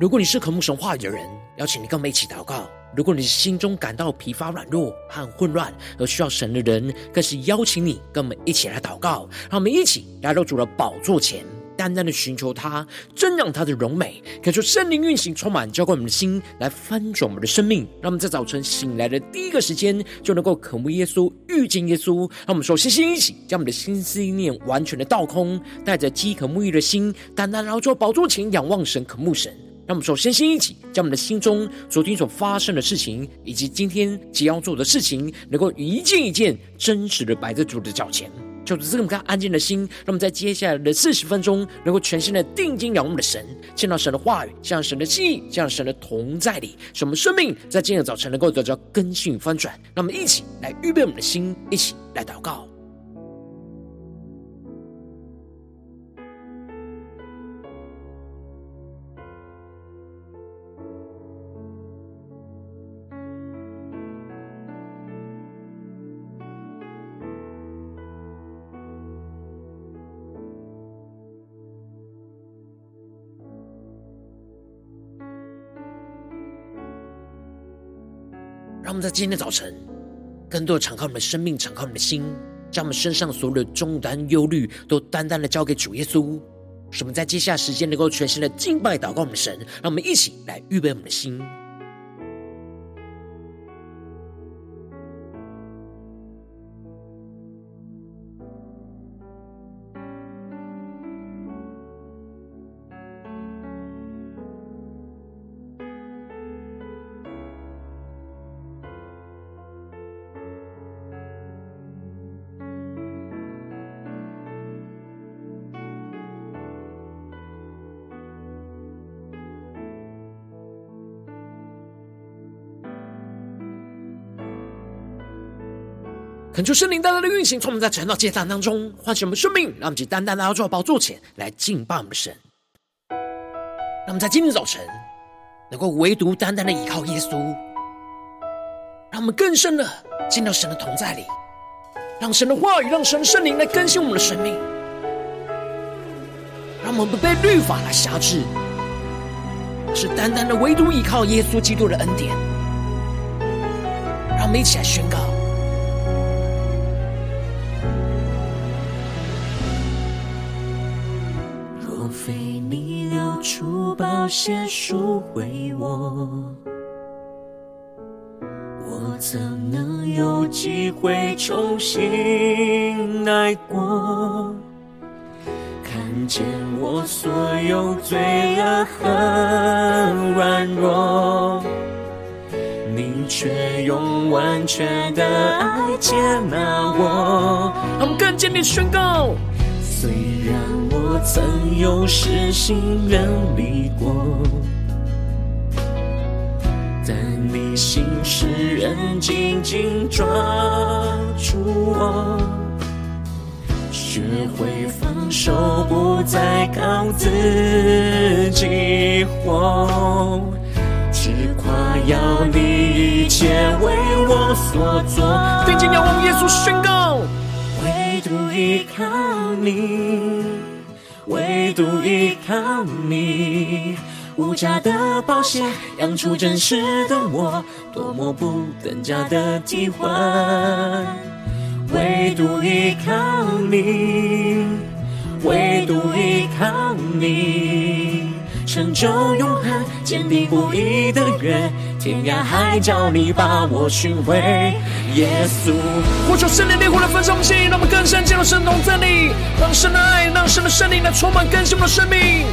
如果你是渴慕神话语的人，邀请你跟我们一起祷告；如果你心中感到疲乏、软弱和混乱而需要神的人，更是邀请你跟我们一起来祷告。让我们一起来到主的宝座前，单单的寻求他，瞻仰他的荣美，感受圣灵运行充满，浇灌我们的心，来翻转我们的生命。让我们在早晨醒来的第一个时间，就能够渴慕耶稣、遇见耶稣。让我们首先先一起将我们的心思意念完全的倒空，带着饥渴沐浴的心，单单来到宝座前仰望神、渴慕神。让我们首先先一起，将我们的心中昨天所发生的事情，以及今天即将要做的事情，能够一件一件真实的摆在主的脚前，就是这么个安静的心。让我们在接下来的四十分钟，能够全心的定睛仰望的神，见到神的话语，见到神的记忆，见到神的同在里，使我们生命在今天早晨能够得到更新与翻转。让我们一起来预备我们的心，一起来祷告。让我们在今天的早晨，更多的敞开我们的生命，敞开我们的心，将我们身上所有的重担、忧虑，都单单的交给主耶稣。使我们在接下来时间能够全心的敬拜、祷告我们的神。让我们一起来预备我们的心。恳求圣灵单单的运行，从我们在晨祷祭坛当中唤醒我们生命，让我们去单单来到主的宝座前来敬拜我们的神。让我们在今天早晨能够唯独单单的依靠耶稣，让我们更深的进到神的同在里，让神的话语，让神的圣灵来更新我们的生命，让我们不被律法来辖制，是单单的唯独依靠耶稣基督的恩典。让我们一起来宣告。流出宝血赎回我，我怎能有机会重新来过？看见我所有罪恶和软弱，你却用完全的爱接纳我。让我们更坚定宣告。虽然我曾有失心远离过，但你心使人紧紧抓住我，学会放手，不再靠自己活，只夸耀你一切为我所做。定睛仰望耶稣宣告。唯独依靠你，唯独依靠你，无价的宝血养出真实的我，多么不等价的替换。唯独依靠你，唯独依靠你。成就永恒，坚定不移的约，天涯海角你把我寻回，耶稣。呼求圣灵烈火来焚烧我们心，让我们更深进入神同在里，让神的爱，让神的圣灵来充满更新我们的生命，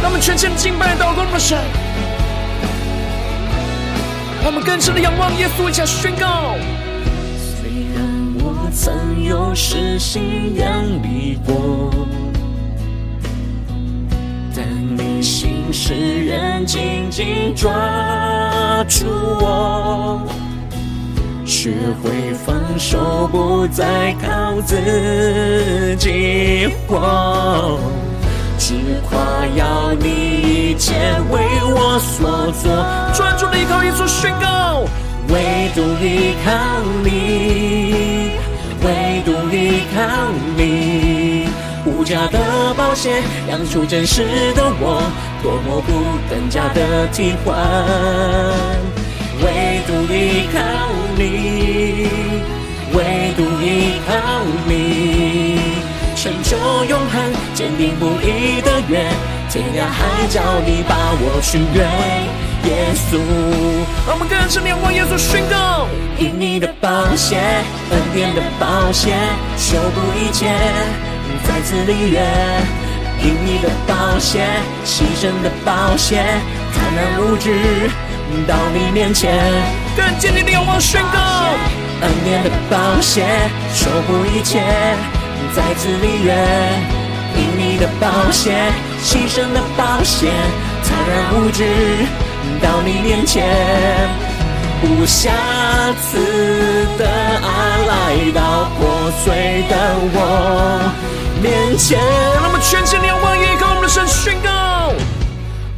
让我们全心的敬拜祷告我们的神，让我们更深的仰望耶稣，一起来宣告。虽然我曾有失心远离过。心使人紧紧抓住我，学会放手，不再靠自己活，只夸耀你一切为我所做。专注的靠耶稣宣告，唯独依靠你，唯独依靠你。无价的保险养出真实的我，多么不等价的替换。唯独依靠你，唯独依靠你，成就永恒，坚定不移的约，天涯海角你把我寻回。耶稣，让我们更深地仰望耶稣，宣告：因你的宝血，恩典的宝血，修补一切，再次立约。因你的保险，牺牲的保险，坦然无惧到你面前。更坚定的仰望宣告：恩典的保险，守护一切，再次立约。因你的保险，牺牲的保险，坦然无惧。到你面前，无瑕疵的爱来到破碎的我面前。让我们全心仰望，依靠我们的神宣告：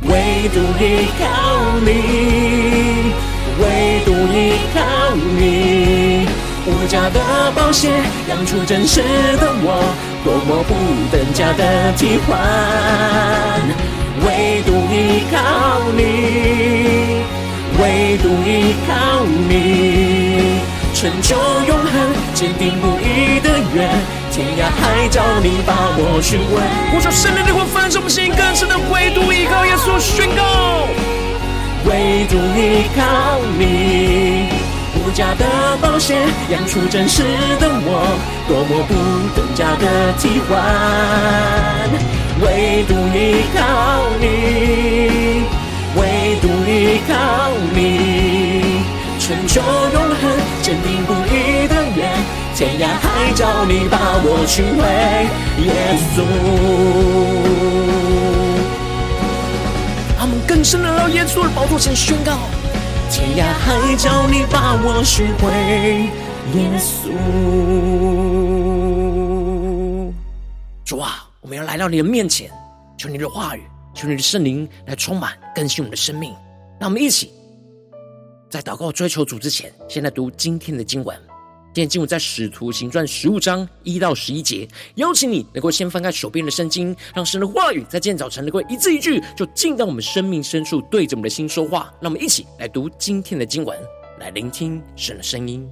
唯独依靠你，唯独依靠你，无价的宝血养出真实的我，多么不等价的替换。唯独依靠你，唯独依靠你，成就永恒，坚定不移的约，天涯海角你把我寻回。我说圣灵的火焚烧我们心，更深的唯独依靠耶稣宣告，唯独依靠你，无价的宝血养出真实的我，多么不等价的替换。唯独依靠你，唯独依靠你，成就永恒，坚定不移的，天涯海角你把我寻回，耶稣。他们更深的到耶稣的宝座前宣告：天涯海角你把我寻回，耶稣。主啊我们要来到你的面前，求你的话语，求你的圣灵来充满更新我们的生命。让我们一起在祷告追求主之前，先来读今天的经文。今天经文在使徒行传十五章一到十一节。邀请你能够先翻开手边的圣经，让神的话语在今天早晨能够一字一句，就进到我们生命深处，对着我们的心说话。让我们一起来读今天的经文，来聆听神的声音。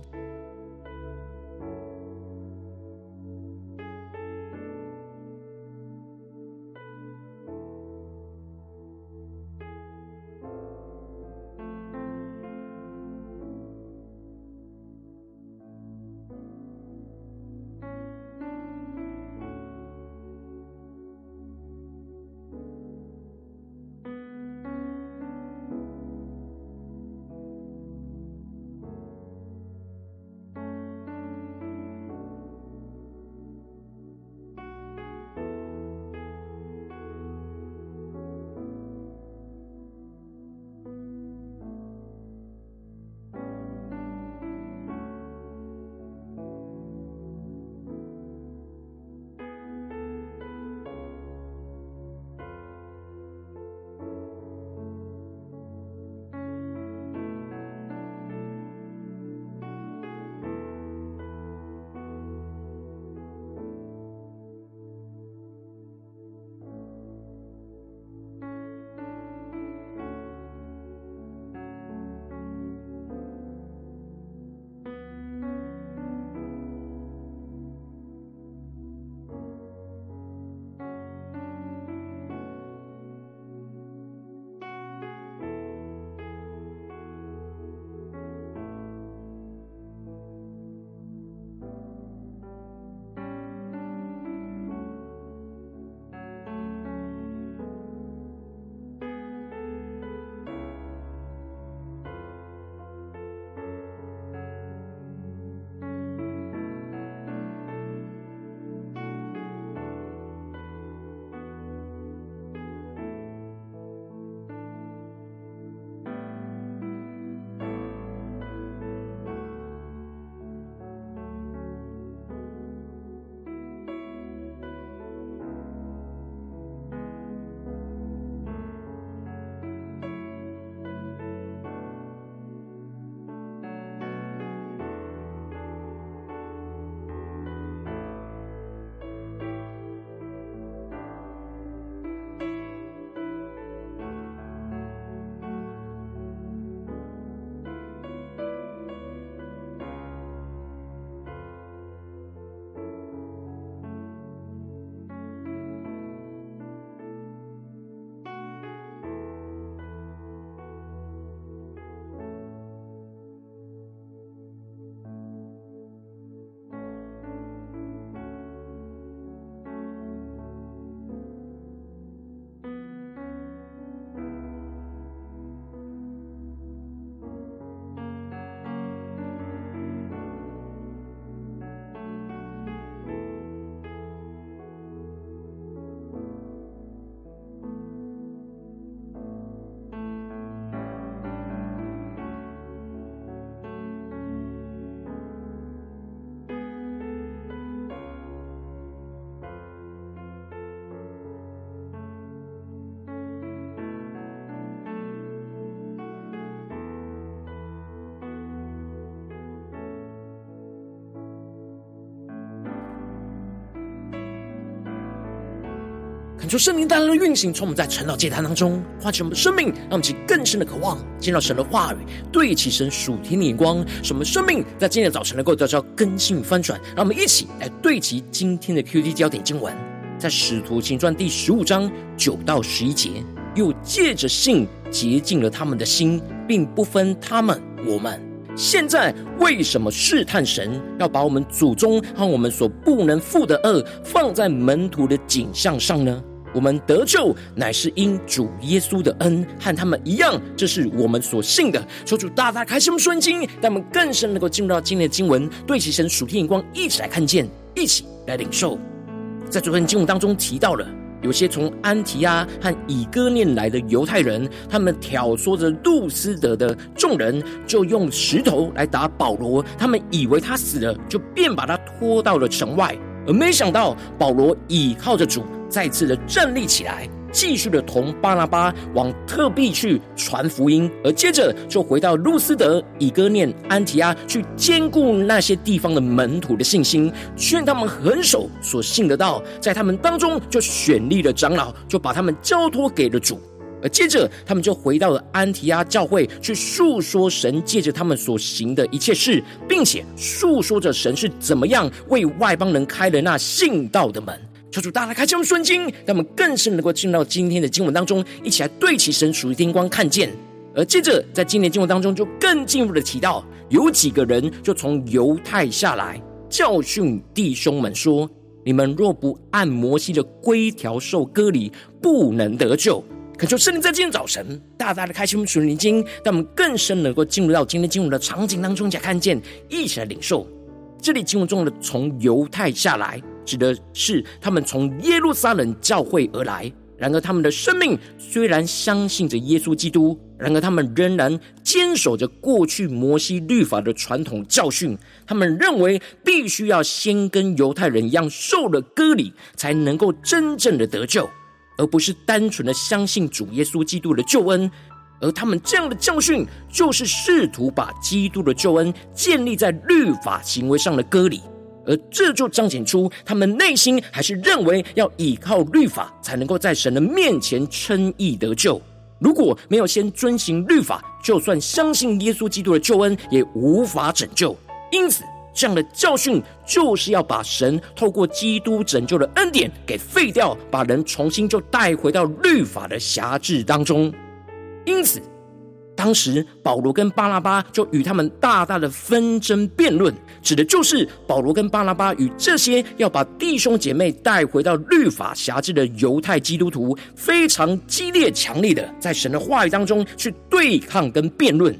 求圣灵带来的运行，从我们在晨祷祭坛当中唤起我们的生命，让我们起更深的渴望，见到神的话语，对齐神属天的眼光，使我们生命在今天的早晨能够得到更新与翻转。让我们一起来对齐今天的 QD 焦点经文，在使徒行传第十五章九到十一节，又借着信洁净了他们的心，并不分他们我们。现在为什么试探神，要把我们祖宗和我们所不能负的恶放在门徒的景象上呢？我们得救乃是因主耶稣的恩，和他们一样，这是我们所信的。求主大大开什么顺经，让我们更深能够进入到今天的经文，对齐神属天眼光，一起来看见，一起来领受。在昨天经文当中提到了。有些从安提阿和以哥念来的犹太人，他们挑唆着路斯德的众人，就用石头来打保罗。他们以为他死了，就便把他拖到了城外，而没想到保罗倚靠着主，再次的站立起来。继续的同巴拿巴往特庇去传福音，而接着就回到路斯德、以哥念、安提阿去坚固那些地方的门徒的信心，劝他们恒守所信的道，在他们当中就选立了长老，就把他们交托给了主。而接着他们就回到了安提阿教会去述说神借着他们所行的一切事，并且述说着神是怎么样为外邦人开了那信道的门。求主大大开启我们顺经，让我们更深能够进入到今天的经文当中，一起来对齐神属天光看见。而接着在今年经文当中，就更进一步的提到，有几个人就从犹太下来教训弟兄们说：“你们若不按摩西的规条受割礼，不能得救。”恳求圣灵在今天早晨大大的开启我们属灵经，让我们更深能够进入到今天经文的场景当中，才看见，一起来领受。这里经文中的从犹太下来。指的是他们从耶路撒冷教会而来，然而他们的生命虽然相信着耶稣基督，然而他们仍然坚守着过去摩西律法的传统教训。他们认为必须要先跟犹太人一样受了割礼，才能够真正的得救，而不是单纯的相信主耶稣基督的救恩。而他们这样的教训，就是试图把基督的救恩建立在律法行为上的割礼。而这就彰显出他们内心还是认为要依靠律法才能够在神的面前称义得救。如果没有先遵行律法，就算相信耶稣基督的救恩，也无法拯救。因此，这样的教训就是要把神透过基督拯救的恩典给废掉，把人重新就带回到律法的辖制当中。因此。当时保罗跟巴拉巴就与他们大大的纷争辩论，指的就是保罗跟巴拉巴与这些要把弟兄姐妹带回到律法辖制的犹太基督徒，非常激烈强烈的在神的话语当中去对抗跟辩论，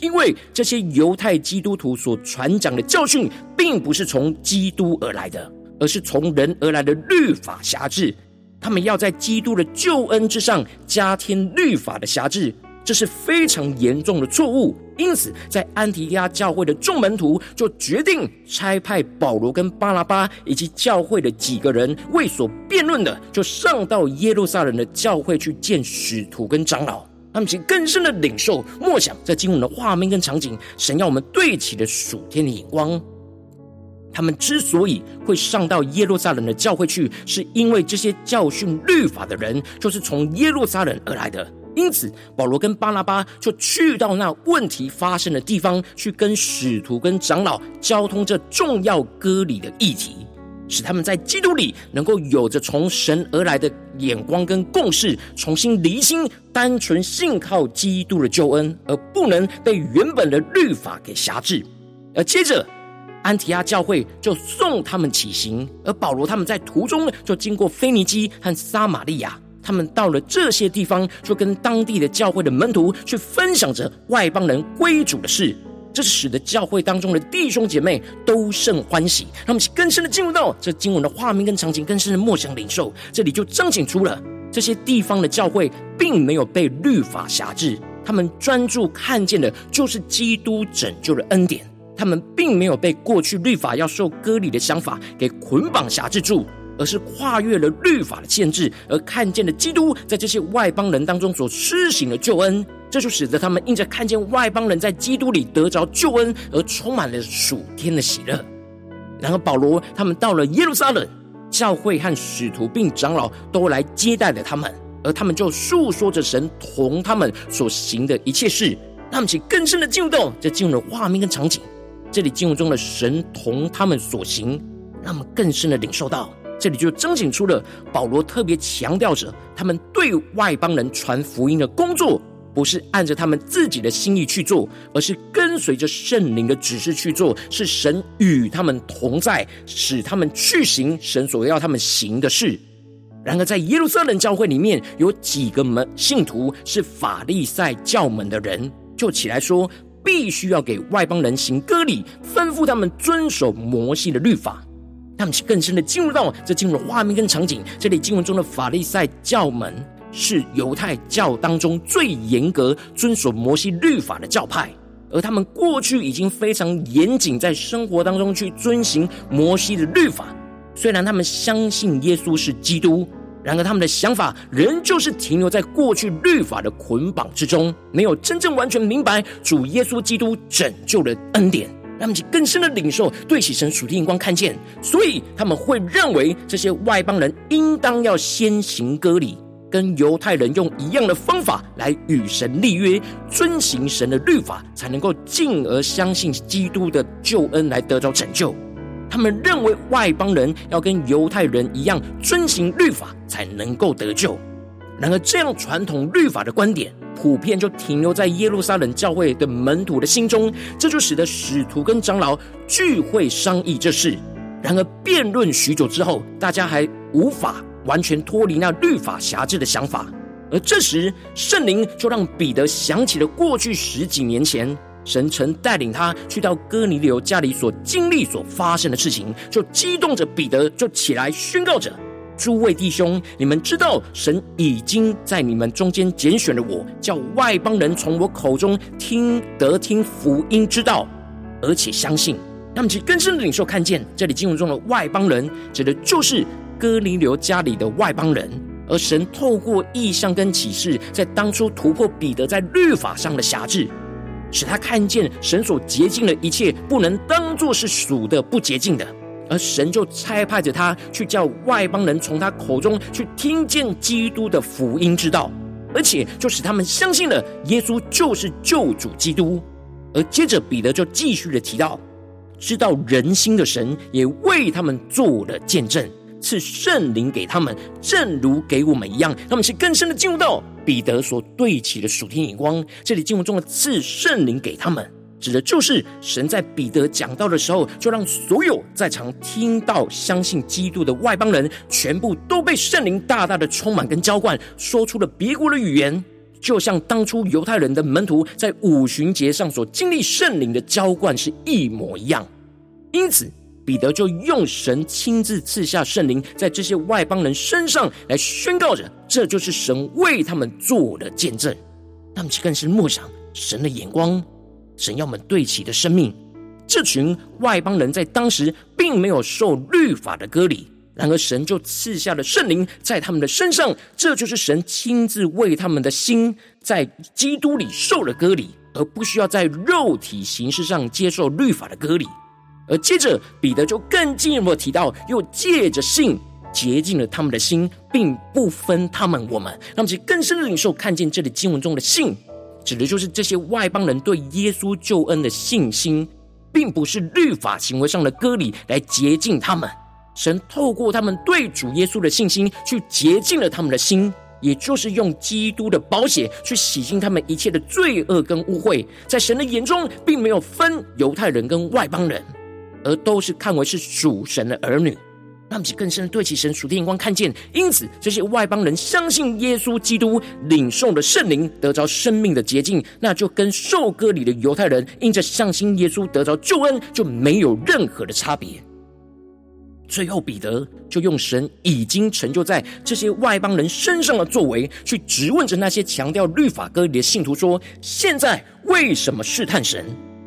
因为这些犹太基督徒所传讲的教训，并不是从基督而来的，而是从人而来的律法辖制，他们要在基督的救恩之上加添律法的辖制。这是非常严重的错误，因此在安提阿教会的众门徒就决定差派保罗跟巴拉巴以及教会的几个人为所辩论的，就上到耶路撒冷的教会去见使徒跟长老，他们请更深的领受默想在经文的画面跟场景，神要我们对齐的属天的眼光。他们之所以会上到耶路撒冷的教会去，是因为这些教训律法的人就是从耶路撒冷而来的。因此，保罗跟巴拉巴就去到那问题发生的地方，去跟使徒跟长老交通这重要割礼的议题，使他们在基督里能够有着从神而来的眼光跟共识，重新离心，单纯信靠基督的救恩，而不能被原本的律法给辖制。而接着，安提阿教会就送他们起行，而保罗他们在途中就经过腓尼基和撒玛利亚。他们到了这些地方，就跟当地的教会的门徒去分享着外邦人归主的事，这是使得教会当中的弟兄姐妹都甚欢喜。他们更深的进入到这经文的画面跟场景，更深的默想领受。这里就彰显出了这些地方的教会并没有被律法辖制，他们专注看见的就是基督拯救的恩典，他们并没有被过去律法要受割礼的想法给捆绑辖制住。而是跨越了律法的限制，而看见了基督在这些外邦人当中所施行的救恩，这就使得他们因着看见外邦人在基督里得着救恩，而充满了属天的喜乐。然后保罗他们到了耶路撒冷，教会和使徒并长老都来接待了他们，而他们就述说着神同他们所行的一切事，他们起更深的进入到这进入的画面跟场景。这里进入中的神同他们所行，让我们更深的领受到。这里就彰显出了保罗特别强调着，他们对外邦人传福音的工作，不是按着他们自己的心意去做，而是跟随着圣灵的指示去做。是神与他们同在，使他们去行神所要他们行的事。然而，在耶路撒冷教会里面，有几个门信徒是法利赛教门的人，就起来说，必须要给外邦人行割礼，吩咐他们遵守摩西的律法。他们更深的进入到这进入画面跟场景。这里经文中的法利赛教门是犹太教当中最严格遵守摩西律法的教派，而他们过去已经非常严谨，在生活当中去遵行摩西的律法。虽然他们相信耶稣是基督，然而他们的想法仍旧是停留在过去律法的捆绑之中，没有真正完全明白主耶稣基督拯救的恩典。让他们更深的领受，对起神属天眼光看见，所以他们会认为这些外邦人应当要先行割礼，跟犹太人用一样的方法来与神立约，遵行神的律法，才能够进而相信基督的救恩来得到拯救。他们认为外邦人要跟犹太人一样遵行律法，才能够得救。然而，这样传统律法的观点，普遍就停留在耶路撒冷教会的门徒的心中，这就使得使徒跟长老聚会商议这事。然而辩论许久之后，大家还无法完全脱离那律法辖制的想法。而这时，圣灵就让彼得想起了过去十几年前，神曾带领他去到哥尼流家里所经历所发生的事情，就激动着彼得就起来宣告着。诸位弟兄，你们知道，神已经在你们中间拣选了我，叫外邦人从我口中听得听福音之道，而且相信。他们其更深的领受看见，这里经文中的外邦人，指的就是哥尼流家里的外邦人。而神透过异象跟启示，在当初突破彼得在律法上的辖制，使他看见神所洁净的一切，不能当作是属的不洁净的。而神就差派着他去叫外邦人从他口中去听见基督的福音之道，而且就使他们相信了耶稣就是救主基督。而接着彼得就继续的提到，知道人心的神也为他们做了见证，赐圣灵给他们，正如给我们一样。他们是更深的进入到彼得所对齐的属天眼光。这里经文中的赐圣灵给他们。指的就是神在彼得讲道的时候，就让所有在场听到、相信基督的外邦人，全部都被圣灵大大的充满跟浇灌，说出了别国的语言，就像当初犹太人的门徒在五旬节上所经历圣灵的浇灌是一模一样。因此，彼得就用神亲自赐下圣灵在这些外邦人身上来宣告着，这就是神为他们做的见证。他们更是默想神的眼光。神要我们对齐的生命，这群外邦人在当时并没有受律法的割礼，然而神就赐下了圣灵在他们的身上，这就是神亲自为他们的心在基督里受了割礼，而不需要在肉体形式上接受律法的割礼。而接着彼得就更进一步提到，又借着信洁净了他们的心，并不分他们我们，让其更深的领受看见这里经文中的信。指的就是这些外邦人对耶稣救恩的信心，并不是律法行为上的割礼来洁净他们。神透过他们对主耶稣的信心，去洁净了他们的心，也就是用基督的宝血去洗净他们一切的罪恶跟污秽。在神的眼中，并没有分犹太人跟外邦人，而都是看为是属神的儿女。让我们更深的对其神属天眼光看见，因此这些外邦人相信耶稣基督，领受了圣灵，得着生命的捷径，那就跟受割礼的犹太人因着相信耶稣得着救恩，就没有任何的差别。最后，彼得就用神已经成就在这些外邦人身上的作为，去质问着那些强调律法割礼的信徒说：现在为什么试探神，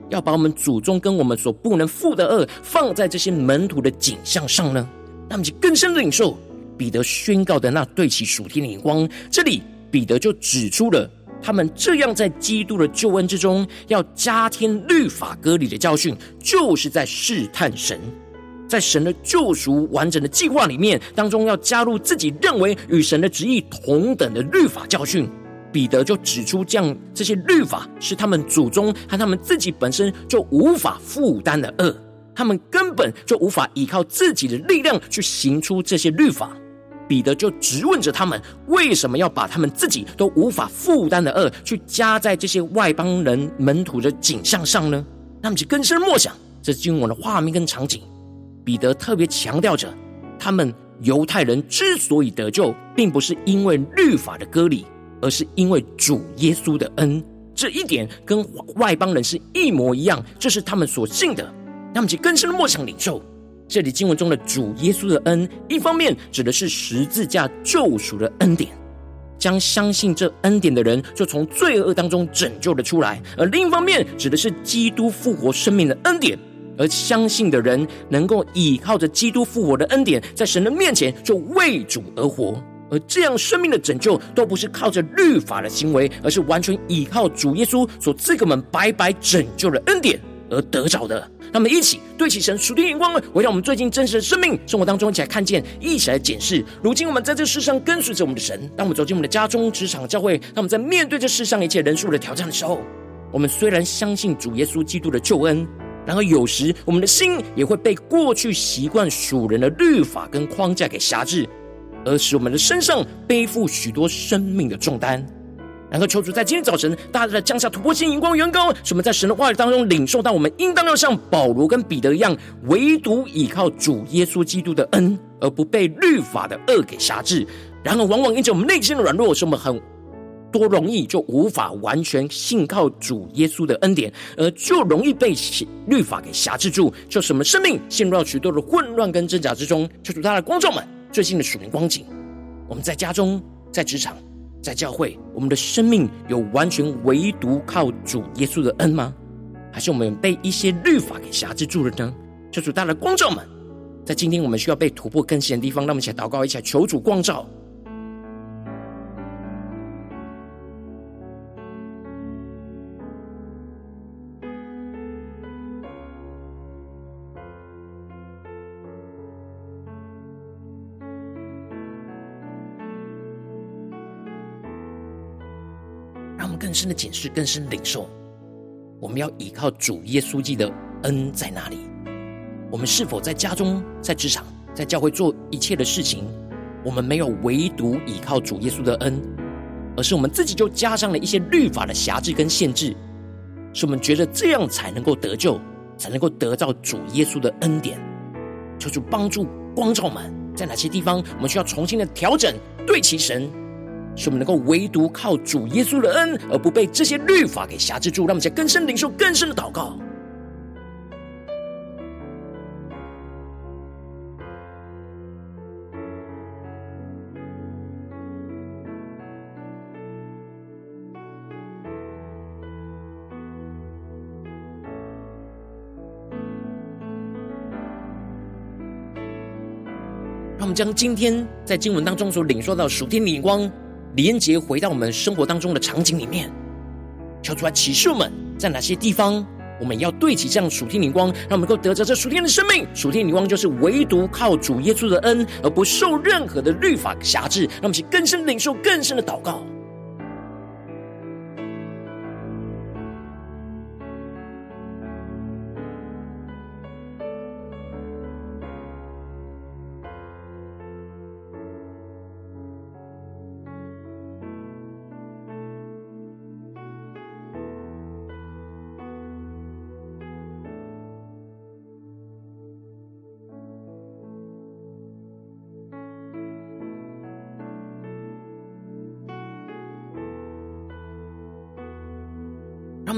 要把我们祖宗跟我们所不能负的恶放在这些门徒的景象上呢？他们就更深的领受彼得宣告的那对其属天的眼光。这里彼得就指出了他们这样在基督的救恩之中要加添律法割礼的教训，就是在试探神。在神的救赎完整的计划里面当中，要加入自己认为与神的旨意同等的律法教训。彼得就指出，这样这些律法是他们祖宗和他们自己本身就无法负担的恶，他们根本就无法依靠自己的力量去行出这些律法。彼得就质问着他们，为什么要把他们自己都无法负担的恶去加在这些外邦人门徒的景象上呢？他们就更深默想这经文的画面跟场景。彼得特别强调着，他们犹太人之所以得救，并不是因为律法的割礼。而是因为主耶稣的恩，这一点跟外邦人是一模一样，这是他们所信的。他们就更深的默想领受。这里经文中的主耶稣的恩，一方面指的是十字架救赎的恩典，将相信这恩典的人就从罪恶当中拯救了出来；而另一方面指的是基督复活生命的恩典，而相信的人能够依靠着基督复活的恩典，在神的面前就为主而活。而这样生命的拯救，都不是靠着律法的行为，而是完全依靠主耶稣所赐给我们白白拯救的恩典。而得着的。那么，一起对齐神属天眼光，回到我们最近真实的生命生活当中，一起来看见，一起来检视。如今我们在这世上跟随着我们的神，当我们走进我们的家中、职场、教会，当我们在面对这世上一切人数的挑战的时候，我们虽然相信主耶稣基督的救恩，然而有时我们的心也会被过去习惯属人的律法跟框架给辖制。而使我们的身上背负许多生命的重担，然后求主在今天早晨大大的降下突破性眼光，远高，使我们在神的话语当中领受到，我们应当要像保罗跟彼得一样，唯独依靠主耶稣基督的恩，而不被律法的恶给辖制。然而，往往因着我们内心的软弱，使我们很多容易就无法完全信靠主耶稣的恩典，而就容易被律法给辖制住，就使我们生命陷入到许多的混乱跟挣扎之中。求主他的光照们。最近的属灵光景，我们在家中、在职场、在教会，我们的生命有完全唯独靠主耶稣的恩吗？还是我们被一些律法给辖制住了呢？求主带来光照们，在今天我们需要被突破更新的地方，让我们一起来祷告，一起来求主光照。更深的检视，更深的领受，我们要依靠主耶稣基督的恩在哪里？我们是否在家中、在职场、在教会做一切的事情，我们没有唯独依靠主耶稣的恩，而是我们自己就加上了一些律法的辖制跟限制，使我们觉得这样才能够得救，才能够得到主耶稣的恩典。求主帮助光照们，在哪些地方我们需要重新的调整，对齐神。使我们能够唯独靠主耶稣的恩，而不被这些律法给辖制住。让我们在更深领受更深的祷告。让我们将今天在经文当中所领受到的属天的光。连结回到我们生活当中的场景里面，求主来启示我们在哪些地方，我们要对齐这样属天灵光，让我们能够得着这属天的生命。属天灵光就是唯独靠主耶稣的恩，而不受任何的律法辖制。让我们去更深领受更深的祷告。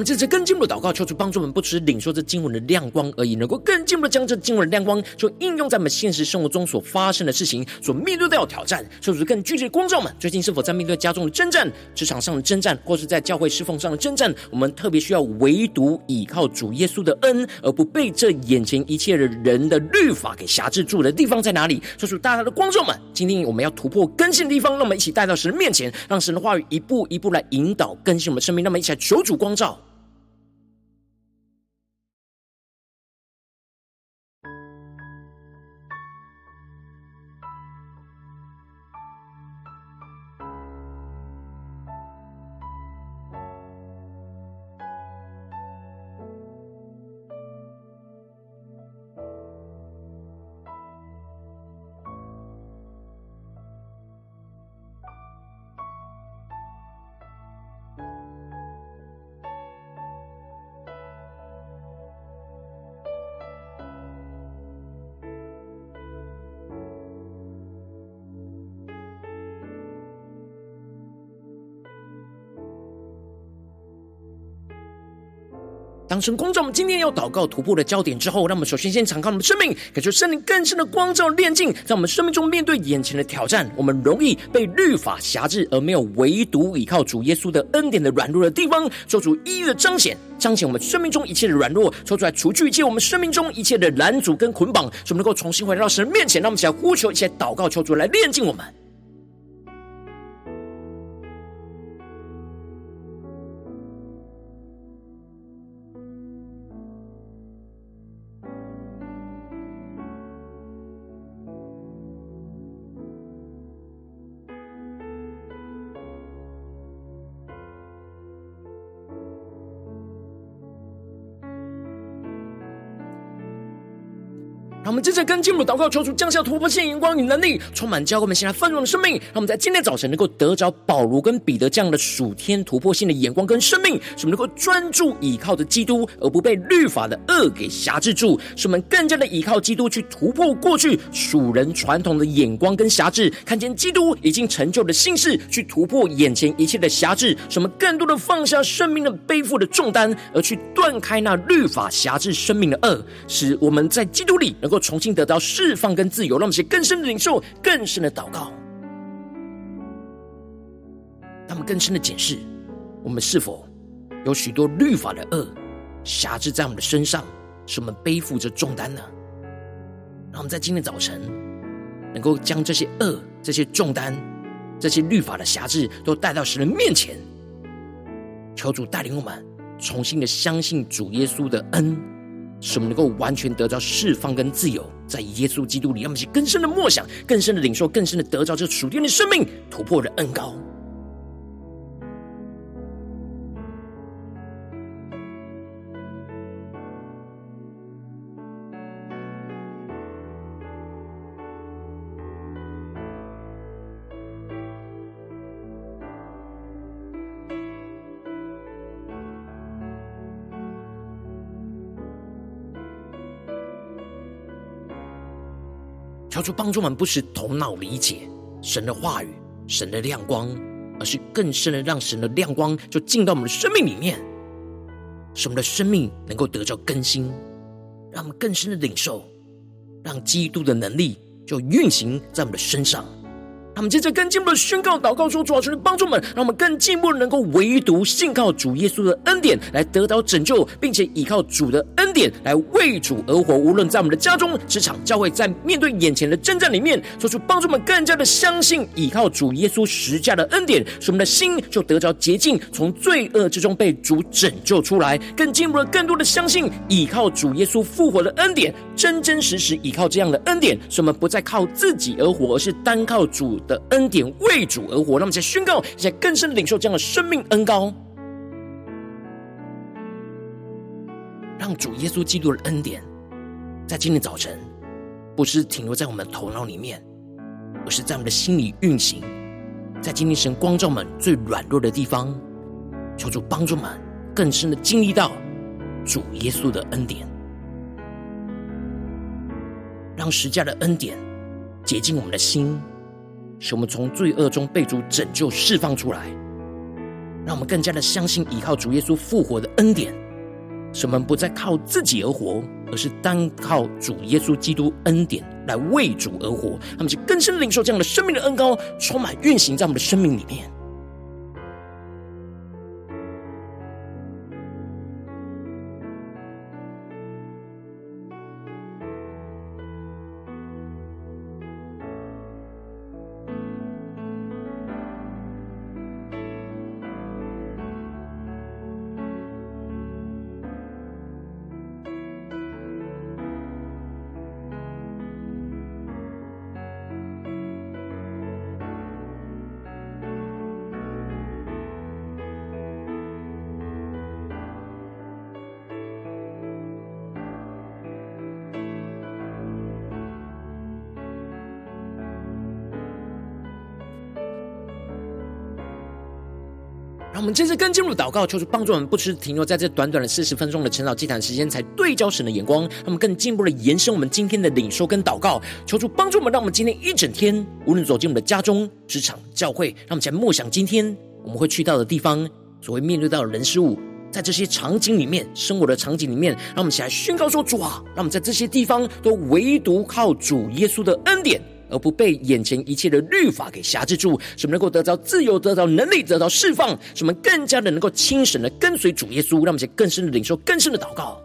这次更进一步的祷告，求主帮助我们，不只是领受这经文的亮光而已，能够更进一步的将这经文的亮光，就应用在我们现实生活中所发生的事情，所面对的挑战。求主更具体的光照们，最近是否在面对家中的征战、职场上的征战，或是在教会侍奉上的征战？我们特别需要唯独倚靠主耶稣的恩，而不被这眼前一切的人的律法给辖制住的地方在哪里？求主大大的光照们，今天我们要突破更新的地方，让我们一起带到神的面前，让神的话语一步一步来引导更新我们生命。让我们一起来求主光照。当神光照我们今天要祷告突破的焦点之后，让我们首先先敞开我们的生命，感受圣灵更深的光照炼净，在我们生命中面对眼前的挑战，我们容易被律法辖制，而没有唯独依靠主耶稣的恩典的软弱的地方，做主一一彰显，彰显我们生命中一切的软弱，抽出来除去一切我们生命中一切的拦阻跟捆绑，使我们能够重新回到神面前，让我们一起来呼求，一起来祷告，求主来炼净我们。接着跟进入祷告，求主降下突破性眼光与能力，充满教会们现在丰盛的生命。让我们在今天早晨能够得着保罗跟彼得这样的属天突破性的眼光跟生命，使我们能够专注倚靠着基督，而不被律法的恶给辖制住。使我们更加的倚靠基督，去突破过去属人传统的眼光跟辖制，看见基督已经成就的心事，去突破眼前一切的辖制。使我们更多的放下生命的背负的重担，而去断开那律法辖制生命的恶，使我们在基督里能够从。重新得到释放跟自由，让我们写更深的领受，更深的祷告，让我们更深的检视，我们是否有许多律法的恶辖制在我们的身上，使我们背负着重担呢？让我们在今天早晨能够将这些恶、这些重担、这些律法的辖制，都带到神的面前，求主带领我们重新的相信主耶稣的恩。使我们能够完全得到释放跟自由，在耶稣基督里，让我们去更深的默想、更深的领受、更深的得到这属天的生命突破的恩高。求主帮助我们，不是头脑理解神的话语、神的亮光，而是更深的让神的亮光就进到我们的生命里面，使我们的生命能够得着更新，让我们更深的领受，让基督的能力就运行在我们的身上。他们接着更进一步的宣告、祷告说：“主啊，求你帮助们，让我们更进一步的能够唯独信靠主耶稣的恩典来得到拯救，并且依靠主的恩典来为主而活。无论在我们的家中、职场、教会，在面对眼前的征战里面，做出帮助们更加的相信依靠主耶稣十架的恩典，使我们的心就得着洁净，从罪恶之中被主拯救出来。更进一步的、更多的相信依靠主耶稣复活的恩典，真真实实依靠这样的恩典，使我们不再靠自己而活，而是单靠主。”的恩典为主而活，让我们再宣告，再更深的领受这样的生命恩膏，让主耶稣基督的恩典在今天早晨不是停留在我们的头脑里面，而是在我们的心里运行。在今天神光照们最软弱的地方，求主帮助们更深的经历到主耶稣的恩典，让十架的恩典洁净我们的心。使我们从罪恶中被主拯救、释放出来，让我们更加的相信依靠主耶稣复活的恩典，使我们不再靠自己而活，而是单靠主耶稣基督恩典来为主而活。他们就更深领受这样的生命的恩膏，充满运行在我们的生命里面。接着更进入祷告，求主帮助我们，不只停留在这短短的四十分钟的晨祷祭坛时间，才对焦神的眼光。他们更进一步的延伸我们今天的领受跟祷告，求主帮助我们，让我们今天一整天，无论走进我们的家中、职场、教会，让我们来默想今天我们会去到的地方，所会面对到的人事物。在这些场景里面，生活的场景里面，让我们起来宣告说：主啊，让我们在这些地方都唯独靠主耶稣的恩典，而不被眼前一切的律法给辖制住，使我们能够得到自由，得到能力，得到释放，使我们更加的能够轻省的跟随主耶稣，让我们去更深的领受，更深的祷告。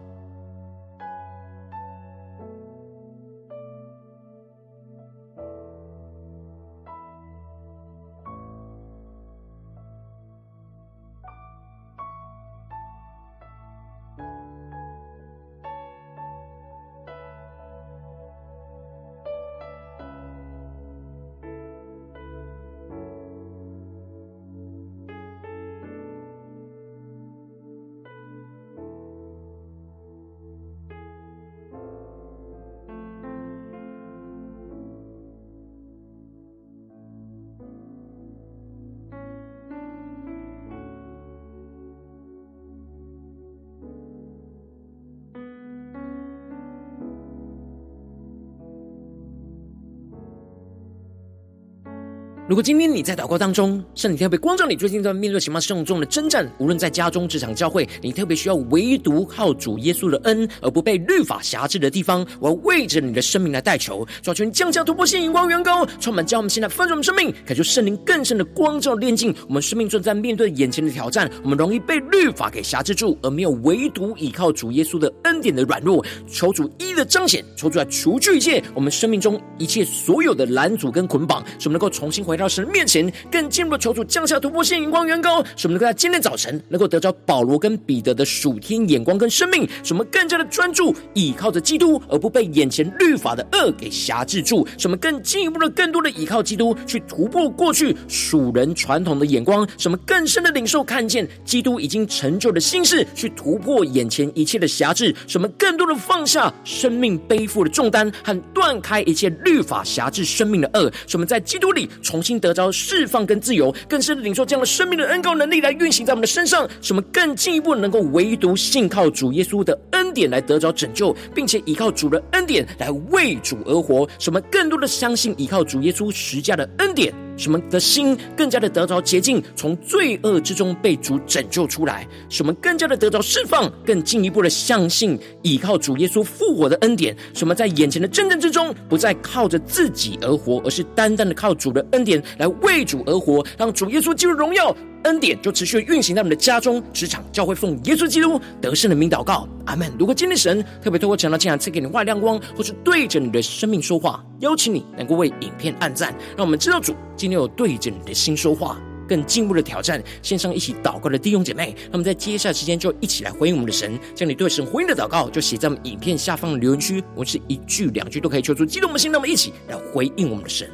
如果今天你在祷告当中，圣灵特别光照你，最近在面对情况重重的征战，无论在家中、职场、教会，你特别需要唯独靠主耶稣的恩，而不被律法辖制的地方，我要为着你的生命来代求，求你降下突破性、眼光、远高，充满将我们现在丰盛的生命，感受圣灵更深的光照、炼净我们生命，正在面对眼前的挑战，我们容易被律法给辖制住，而没有唯独倚靠主耶稣的恩典的软弱，求主一一的彰显，求主来除去一切我们生命中一切所有的拦阻跟捆绑，使我们能够重新回到到神面前，更进一步求主降下突破性、眼光、远高，使我们能够在今天早晨能够得着保罗跟彼得的属天眼光跟生命，使我们更加的专注倚靠着基督，而不被眼前律法的恶给辖制住。使我们更进一步的、更多的倚靠基督，去突破过去属人传统的眼光，使我们更深的领受看见基督已经成就的心事，去突破眼前一切的辖制，使我们更多的放下生命背负的重担，和断开一切律法辖制生命的恶，使我们在基督里重新得着。释放跟自由，更深的领受这样的生命的恩膏能力来运行在我们的身上，什么更进一步能够唯独信靠主耶稣的恩典来得着拯救，并且依靠主的恩典来为主而活，什么更多的相信依靠主耶稣十架的恩典。使我们的心更加的得着洁净，从罪恶之中被主拯救出来；使我们更加的得着释放，更进一步的相信依靠主耶稣复活的恩典；使我们在眼前的征战之中，不再靠着自己而活，而是单单的靠主的恩典来为主而活，让主耶稣进入荣耀。恩典就持续运行在我们的家中、职场、教会，奉耶稣基督得胜的名祷告，阿门。如果今天神特别透过讲道进来赐给你外亮光，或是对着你的生命说话，邀请你能够为影片按赞，让我们知道主今天有对着你的心说话，更进一步的挑战线上一起祷告的弟兄姐妹。那么在接下来时间就一起来回应我们的神，将你对神回应的祷告就写在我们影片下方的留言区，我是一句两句都可以求出激动我们的心，那么一起来回应我们的神。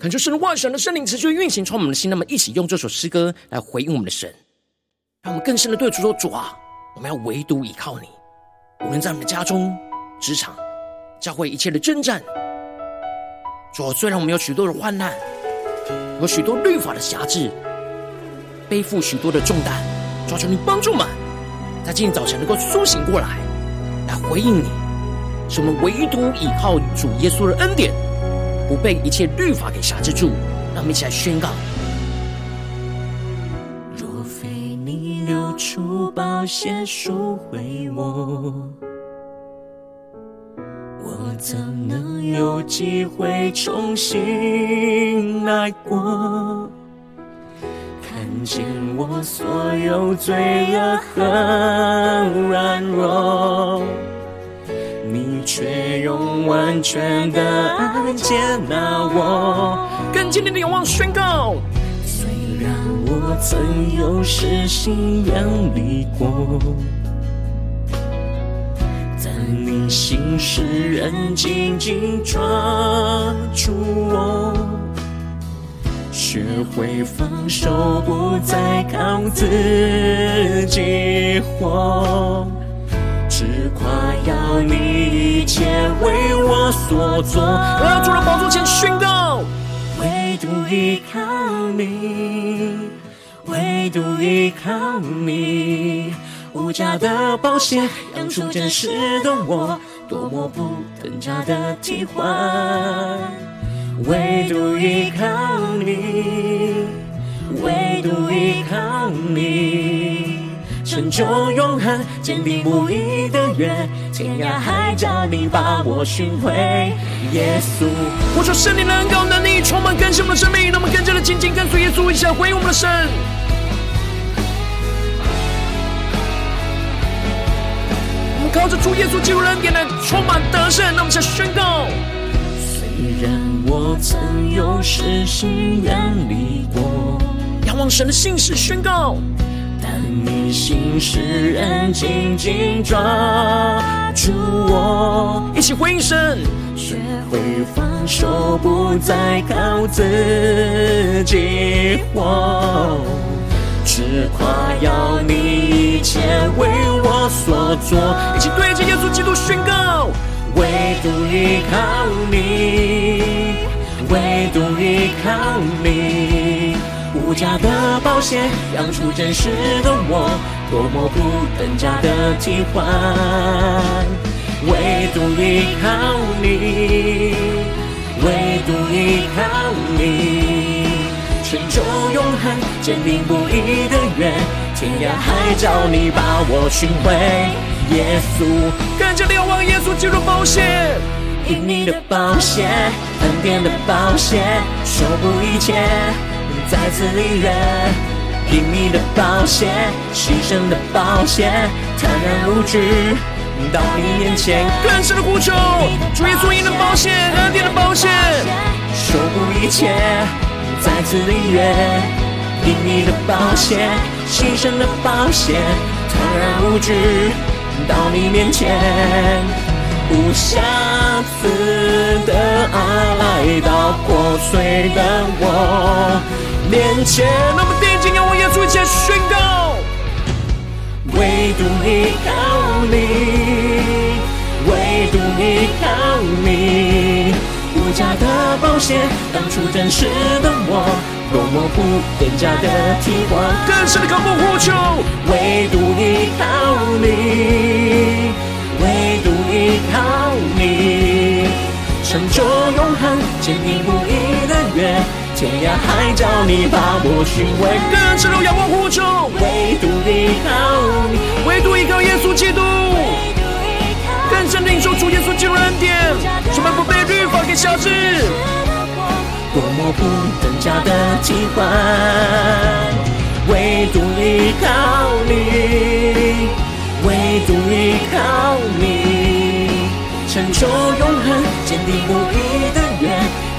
恳求神万神的圣灵持续运行，充满我们的心。那么，一起用这首诗歌来回应我们的神，让我们更深的对主说：“主啊，我们要唯独依靠你。无论在我们的家中、职场、教会一切的征战，主，虽然我们有许多的患难，有许多律法的辖制，背负许多的重担，主啊，求你帮助我们，在今天早晨能够苏醒过来，来回应你，使我们唯独依靠主耶稣的恩典。”不被一切律法给辖制住，让我们一起来宣告：若非你流出宝血赎回我，我怎能有机会重新来过？看见我所有罪恶和软弱。却用完全的爱接纳我，更坚定的仰望宣告。虽然我曾有时心远离过，但你心事仍紧紧抓住我，学会放手，不再靠自己活，只夸耀你一切为我所做。我要主的宝座前宣告。唯独依靠你，唯独依靠你，无价的宝血养出真实的我，多么不等价的替换。唯独依靠你，唯独依靠你。成就永恒，坚定不移的约，天涯海角你把我寻回，耶稣。我说圣灵的恩膏能力充满更新我们的生命，让我们更加的紧紧跟随耶稣，一起来回应我们的神。我们靠着主耶稣基督的恩典来充满得胜，让我们来宣告。虽然我曾有时心远离过，仰望神的信实宣告。你心事仍紧紧抓住我，一起回应声，学会放手，不再靠自己活，只夸耀你一切为我所做。一起对着耶稣基督宣告，唯独依靠你，唯独依靠你。无价的宝血养出真实的我，多么不等价的替换。唯独依靠你，唯独依靠你，成就永恒，坚定不移的约，天涯海角你把我寻回。耶稣，更加仰望耶稣基督的宝血，因你的宝血，恩典的宝血，守护一切。再次领约，因你的宝血，牺牲的宝血，坦然无惧到你面前，更深的呼求，主耶稣因的宝血，恩典的宝血，守护一切。再次领约，因你的宝血，牺牲的宝血，坦然无惧到你面前，无瑕疵的爱到破碎的我。面前，那么定睛仰望耶稣，一起宣告：唯独依靠你，唯独依靠你，无价的保险当初真实的我，多么不廉价的替换。更深的渴慕呼求，唯独依靠你，唯独依靠你，成就永恒，坚定不移的约。天涯海角，你把我寻回，更深的仰望呼求，唯独依靠你，唯独依靠耶稣基督，更深领受主耶稣基督的恩典，使我们不被律法给挟制。多么不等价的替换，唯独依靠你，唯独依靠你，成就永恒，坚定不移的。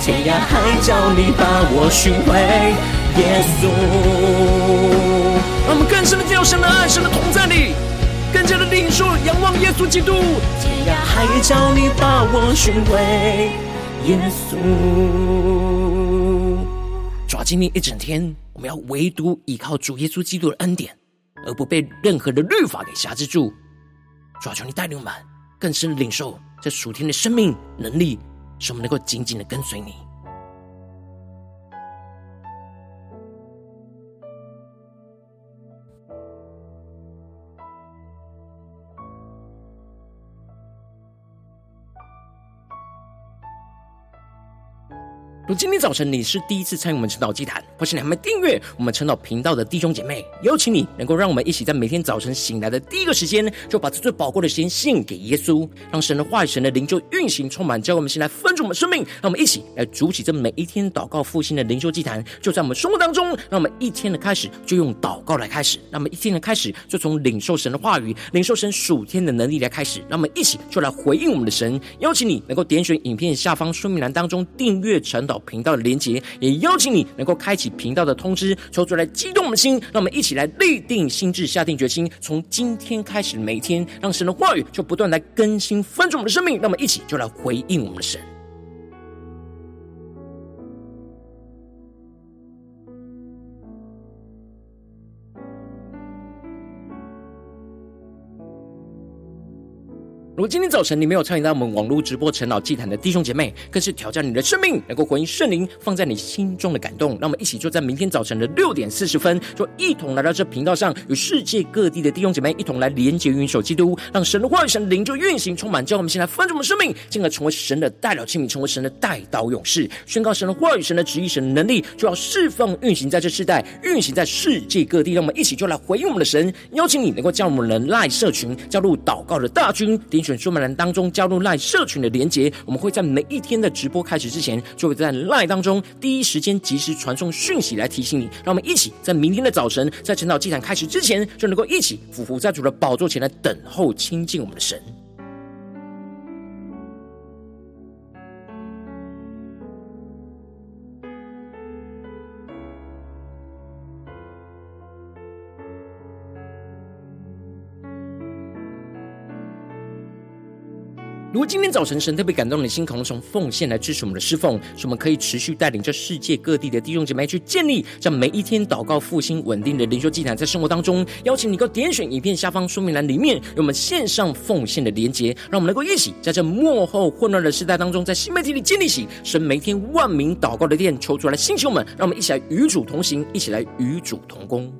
天涯海角，你把我寻回，耶稣。让我们更深的进入神的爱，神的同在里，更加的领受仰望耶稣基督。天涯海角，你把我寻回，耶稣。主啊，今天一整天，我们要唯独依靠主耶稣基督的恩典，而不被任何的律法给挟制住。主啊，求你带领我们更深的领受这属天的生命能力。使我们能够紧紧的跟随你。如今天早晨你是第一次参与我们晨祷祭坛，或是你还没订阅我们晨祷频道的弟兄姐妹，邀请你能够让我们一起在每天早晨醒来的第一个时间，就把这最宝贵的时间献给耶稣，让神的话语、神的灵就运行充满，教我们先来分足我们生命，让我们一起来筑起这每一天祷告复兴的灵修祭坛，就在我们生活当中，让我们一天的开始就用祷告来开始，让我们一天的开始就从领受神的话语、领受神属天的能力来开始，让我们一起就来回应我们的神。邀请你能够点选影片下方说明栏当中订阅晨祷。频道的连结，也邀请你能够开启频道的通知，说出来激动我们的心，让我们一起来立定心智，下定决心，从今天开始每天，让神的话语就不断来更新翻转我们的生命，让我们一起就来回应我们的神。如果今天早晨你没有参与到我们网络直播陈老祭坛的弟兄姐妹，更是挑战你的生命，能够回应圣灵放在你心中的感动。让我们一起就在明天早晨的六点四十分，就一同来到这频道上，与世界各地的弟兄姐妹一同来连接、云手基督，让神的话语、神的灵就运行充满。叫我们先来翻转我们生命，进而成为神的代表器皿，成为神的代祷勇士，宣告神的话语、神的旨意、神的能力，就要释放运行在这世代，运行在世界各地。让我们一起就来回应我们的神，邀请你能够将我们人赖社群加入祷告的大军，选书门栏当中加入赖社群的连结，我们会在每一天的直播开始之前，就会在赖当中第一时间及时传送讯息来提醒你。让我们一起在明天的早晨，在晨祷祭坛开始之前，就能够一起俯伏在主的宝座前来等候亲近我们的神。如果今天早晨神特别感动你的心，可能从奉献来支持我们的侍奉，使我们可以持续带领着世界各地的弟兄姐妹去建立这每一天祷告复兴稳定的灵修祭坛，在生活当中，邀请你能够点选影片下方说明栏里面有我们线上奉献的连结，让我们能够一起在这幕后混乱的时代当中，在新媒体里建立起神每天万名祷告的殿，求主来兴起我们，让我们一起来与主同行，一起来与主同工。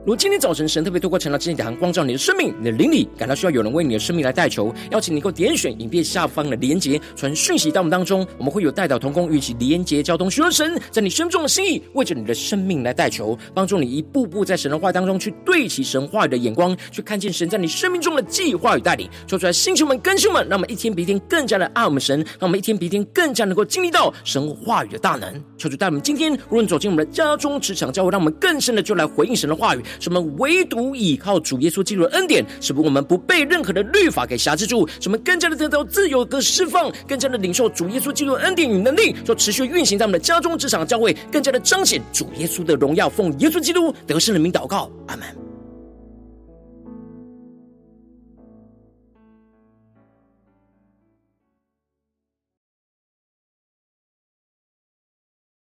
如果今天早晨神特别透过晨祷祭坛光照你的生命，你的灵里感到需要有人为你的生命来代求，邀请你能够点选影片下方的连结，传讯息到我们当中，我们会有代祷同工与其连结交通，寻求神在你生命中的心意，为着你的生命来代求，帮助你一步步在神的话当中去对齐神话语的眼光，去看见神在你生命中的计划与带领，说出来星球们、更新们，让我们一天比一天更加的爱我们神，让我们一天比一天更加能够经历到神话语的大能。求主带我们今天无论走进我们的家中、职场、教会，让我们更深的就来回应神的话语。什么唯独倚靠主耶稣基督的恩典，使我们不被任何的律法给辖制住，什么更加的得到自由的释放，更加的领受主耶稣基督的恩典与能力，就持续运行在我们的家中、职场、教会，更加的彰显主耶稣的荣耀。奉耶稣基督得胜的名祷告，阿门。